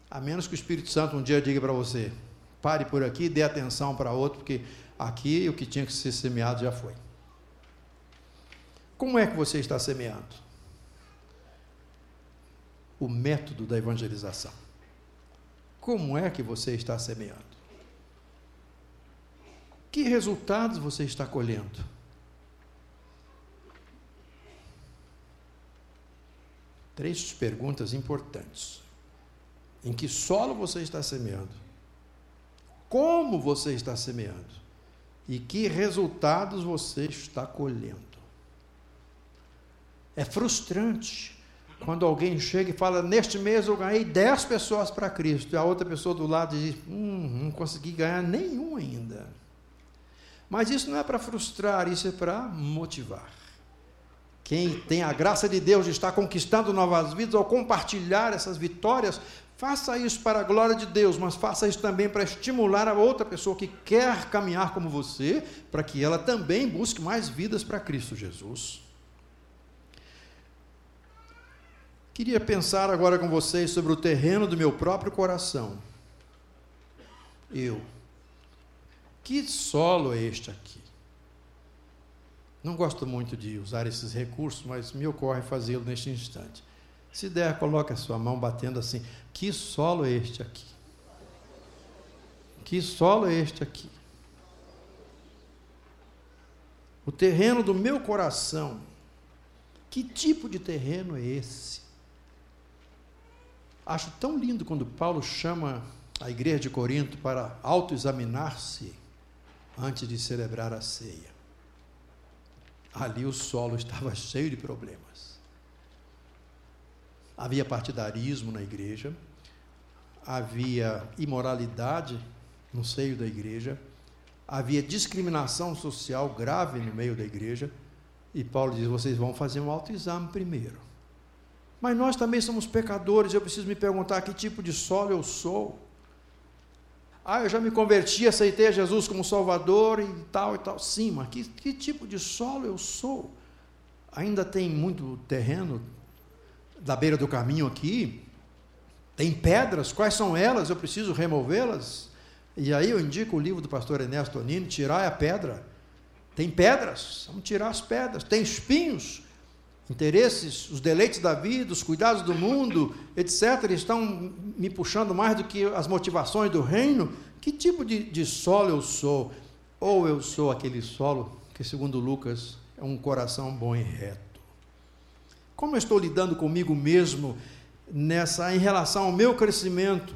A menos que o Espírito Santo um dia diga para você: pare por aqui, dê atenção para outro, porque aqui o que tinha que ser semeado já foi. Como é que você está semeando? O método da evangelização. Como é que você está semeando? Que resultados você está colhendo? Três perguntas importantes. Em que solo você está semeando? Como você está semeando? E que resultados você está colhendo? É frustrante quando alguém chega e fala: Neste mês eu ganhei 10 pessoas para Cristo, e a outra pessoa do lado diz: Hum, não consegui ganhar nenhum ainda. Mas isso não é para frustrar, isso é para motivar. Quem tem a graça de Deus de estar conquistando novas vidas ao compartilhar essas vitórias, faça isso para a glória de Deus, mas faça isso também para estimular a outra pessoa que quer caminhar como você, para que ela também busque mais vidas para Cristo Jesus. Queria pensar agora com vocês sobre o terreno do meu próprio coração. Eu. Que solo é este aqui? Não gosto muito de usar esses recursos, mas me ocorre fazê-lo neste instante. Se der, coloque a sua mão batendo assim. Que solo é este aqui? Que solo é este aqui? O terreno do meu coração. Que tipo de terreno é esse? Acho tão lindo quando Paulo chama a igreja de Corinto para autoexaminar-se antes de celebrar a ceia ali o solo estava cheio de problemas. Havia partidarismo na igreja, havia imoralidade no seio da igreja, havia discriminação social grave no meio da igreja, e Paulo diz: vocês vão fazer um autoexame primeiro. Mas nós também somos pecadores, eu preciso me perguntar que tipo de solo eu sou. Ah, eu já me converti, aceitei Jesus como Salvador e tal e tal. Sim, mas que, que tipo de solo eu sou? Ainda tem muito terreno da beira do caminho aqui? Tem pedras? Quais são elas? Eu preciso removê-las? E aí eu indico o livro do pastor Ernesto Tonini, Tirar a Pedra. Tem pedras? Vamos tirar as pedras. Tem espinhos? Interesses, os deleites da vida, os cuidados do mundo, etc., estão me puxando mais do que as motivações do reino, que tipo de, de solo eu sou? Ou eu sou aquele solo que, segundo Lucas, é um coração bom e reto? Como eu estou lidando comigo mesmo nessa em relação ao meu crescimento?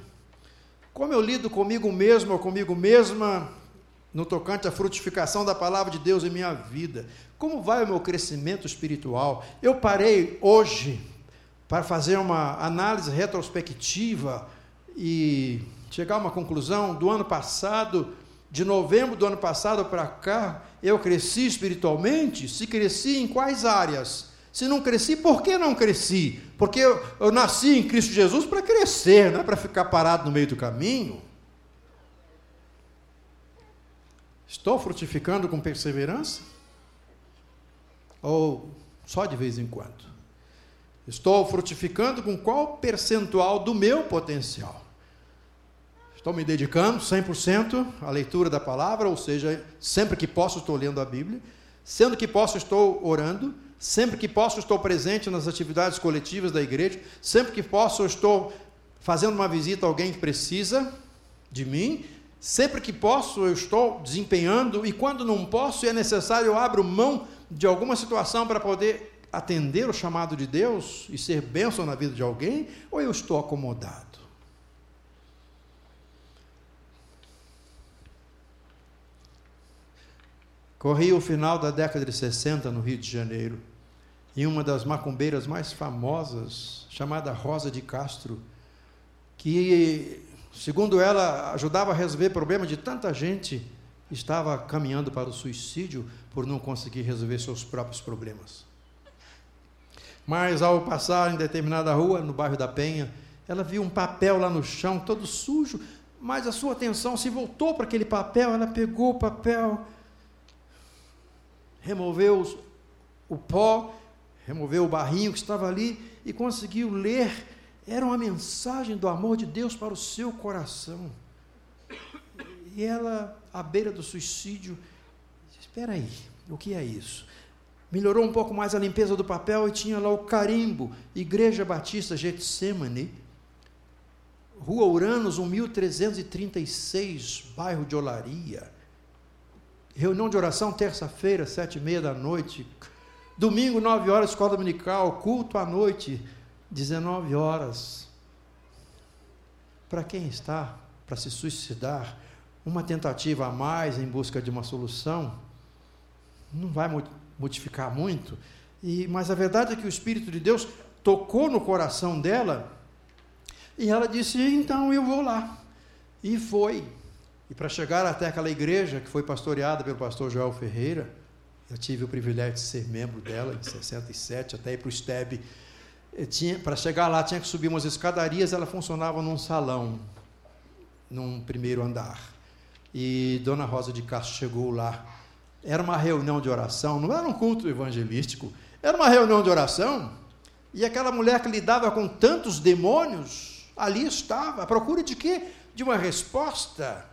Como eu lido comigo mesmo ou comigo mesma no tocante à frutificação da palavra de Deus em minha vida? Como vai o meu crescimento espiritual? Eu parei hoje para fazer uma análise retrospectiva e chegar a uma conclusão do ano passado, de novembro do ano passado para cá, eu cresci espiritualmente? Se cresci, em quais áreas? Se não cresci, por que não cresci? Porque eu, eu nasci em Cristo Jesus para crescer, não é para ficar parado no meio do caminho. Estou frutificando com perseverança? Ou só de vez em quando? Estou frutificando com qual percentual do meu potencial? Estou me dedicando 100% à leitura da palavra, ou seja, sempre que posso estou lendo a Bíblia, sendo que posso estou orando, sempre que posso estou presente nas atividades coletivas da igreja, sempre que posso estou fazendo uma visita a alguém que precisa de mim, Sempre que posso, eu estou desempenhando, e quando não posso e é necessário, eu abro mão de alguma situação para poder atender o chamado de Deus e ser bênção na vida de alguém, ou eu estou acomodado? Corria o final da década de 60 no Rio de Janeiro, e uma das macumbeiras mais famosas, chamada Rosa de Castro, que, segundo ela, ajudava a resolver problemas de tanta gente, estava caminhando para o suicídio por não conseguir resolver seus próprios problemas. Mas ao passar em determinada rua, no bairro da Penha, ela viu um papel lá no chão, todo sujo, mas a sua atenção se voltou para aquele papel, ela pegou o papel, removeu o pó, removeu o barrinho que estava ali e conseguiu ler. Era uma mensagem do amor de Deus para o seu coração. E ela, à beira do suicídio, espera aí, o que é isso? Melhorou um pouco mais a limpeza do papel e tinha lá o carimbo, Igreja Batista Getsemane, Rua Uranos, 1336, bairro de Olaria. Reunião de oração, terça-feira, sete e meia da noite. Domingo, nove horas, escola dominical. Culto à noite, 19 horas. Para quem está para se suicidar, uma tentativa a mais em busca de uma solução, não vai modificar muito. E, mas a verdade é que o Espírito de Deus tocou no coração dela e ela disse: então eu vou lá. E foi. E para chegar até aquela igreja que foi pastoreada pelo pastor Joel Ferreira, eu tive o privilégio de ser membro dela em 67, até ir para o STEB. Para chegar lá tinha que subir umas escadarias, ela funcionava num salão, num primeiro andar. E Dona Rosa de Castro chegou lá era uma reunião de oração, não era um culto evangelístico, era uma reunião de oração. E aquela mulher que lidava com tantos demônios, ali estava, à procura de quê? De uma resposta.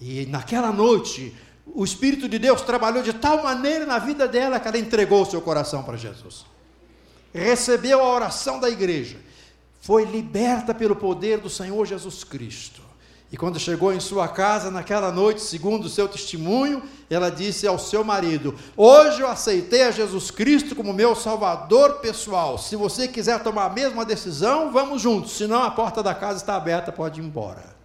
E naquela noite, o Espírito de Deus trabalhou de tal maneira na vida dela que ela entregou o seu coração para Jesus. Recebeu a oração da igreja, foi liberta pelo poder do Senhor Jesus Cristo. E quando chegou em sua casa naquela noite, segundo o seu testemunho, ela disse ao seu marido: Hoje eu aceitei a Jesus Cristo como meu salvador pessoal. Se você quiser tomar a mesma decisão, vamos juntos. Senão a porta da casa está aberta, pode ir embora.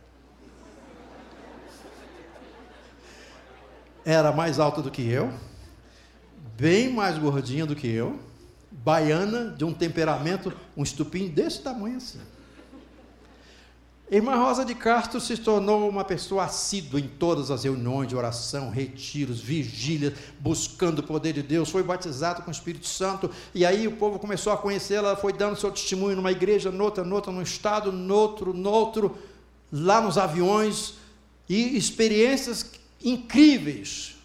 Era mais alta do que eu, bem mais gordinha do que eu, baiana, de um temperamento, um estupim desse tamanho assim. Irmã Rosa de Castro se tornou uma pessoa assídua em todas as reuniões de oração, retiros, vigílias, buscando o poder de Deus. Foi batizada com o Espírito Santo e aí o povo começou a conhecê-la. Foi dando seu testemunho numa igreja, noutra, noutra, num estado, noutro, noutro, lá nos aviões e experiências incríveis.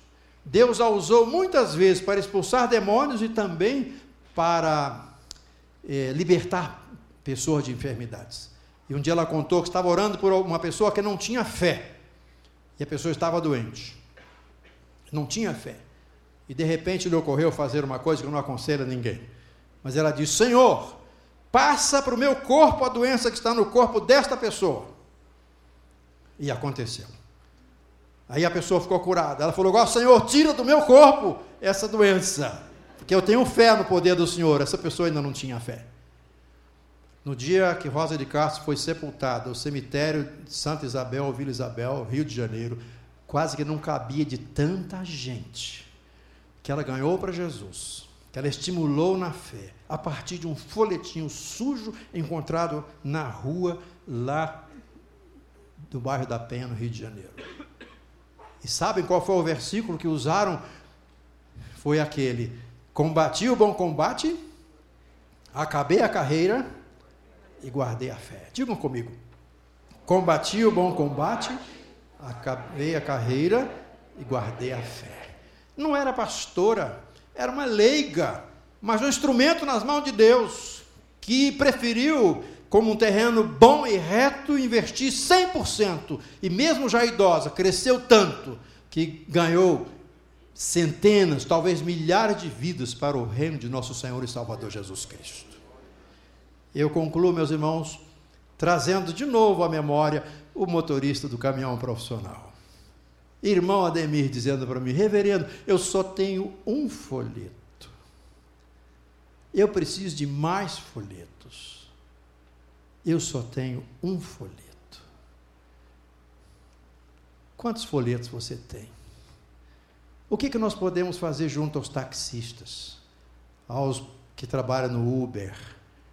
Deus a usou muitas vezes para expulsar demônios e também para eh, libertar pessoas de enfermidades. E um dia ela contou que estava orando por uma pessoa que não tinha fé. E a pessoa estava doente. Não tinha fé. E de repente lhe ocorreu fazer uma coisa que eu não aconselho a ninguém. Mas ela disse: Senhor, passa para o meu corpo a doença que está no corpo desta pessoa. E aconteceu. Aí a pessoa ficou curada. Ela falou: Senhor, tira do meu corpo essa doença. Porque eu tenho fé no poder do Senhor. Essa pessoa ainda não tinha fé. No dia que Rosa de Castro foi sepultada, o cemitério de Santa Isabel, Vila Isabel, Rio de Janeiro, quase que não cabia de tanta gente que ela ganhou para Jesus, que ela estimulou na fé, a partir de um folhetinho sujo encontrado na rua lá do bairro da Penha, no Rio de Janeiro. E sabem qual foi o versículo que usaram? Foi aquele: Combati o bom combate, acabei a carreira e guardei a fé. Digam comigo. Combati o bom combate, acabei a carreira e guardei a fé. Não era pastora, era uma leiga, mas um instrumento nas mãos de Deus, que preferiu, como um terreno bom e reto, investir 100%, e mesmo já idosa, cresceu tanto que ganhou centenas, talvez milhares de vidas para o reino de nosso Senhor e Salvador Jesus Cristo. Eu concluo, meus irmãos, trazendo de novo à memória o motorista do caminhão profissional. Irmão Ademir dizendo para mim: Reverendo, eu só tenho um folheto. Eu preciso de mais folhetos. Eu só tenho um folheto. Quantos folhetos você tem? O que, que nós podemos fazer junto aos taxistas, aos que trabalham no Uber,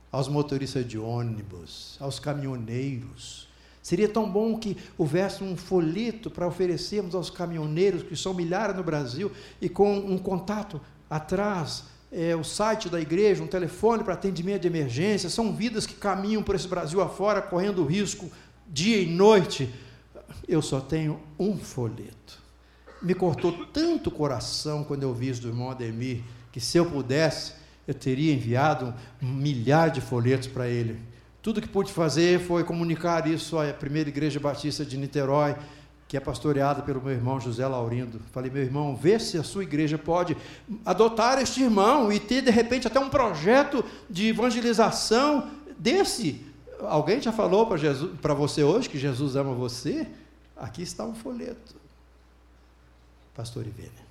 aos motoristas de ônibus, aos caminhoneiros? Seria tão bom que houvesse um folheto para oferecermos aos caminhoneiros, que são milhares no Brasil, e com um contato atrás, é, o site da igreja, um telefone para atendimento de emergência. São vidas que caminham por esse Brasil afora, correndo risco dia e noite. Eu só tenho um folheto. Me cortou tanto o coração quando eu vi isso do irmão Ademir, que se eu pudesse, eu teria enviado um milhar de folhetos para ele tudo que pude fazer foi comunicar isso à primeira igreja batista de Niterói, que é pastoreada pelo meu irmão José Laurindo. Falei, meu irmão, vê se a sua igreja pode adotar este irmão e ter, de repente, até um projeto de evangelização desse. Alguém já falou para você hoje que Jesus ama você? Aqui está um folheto. Pastor Ivênia.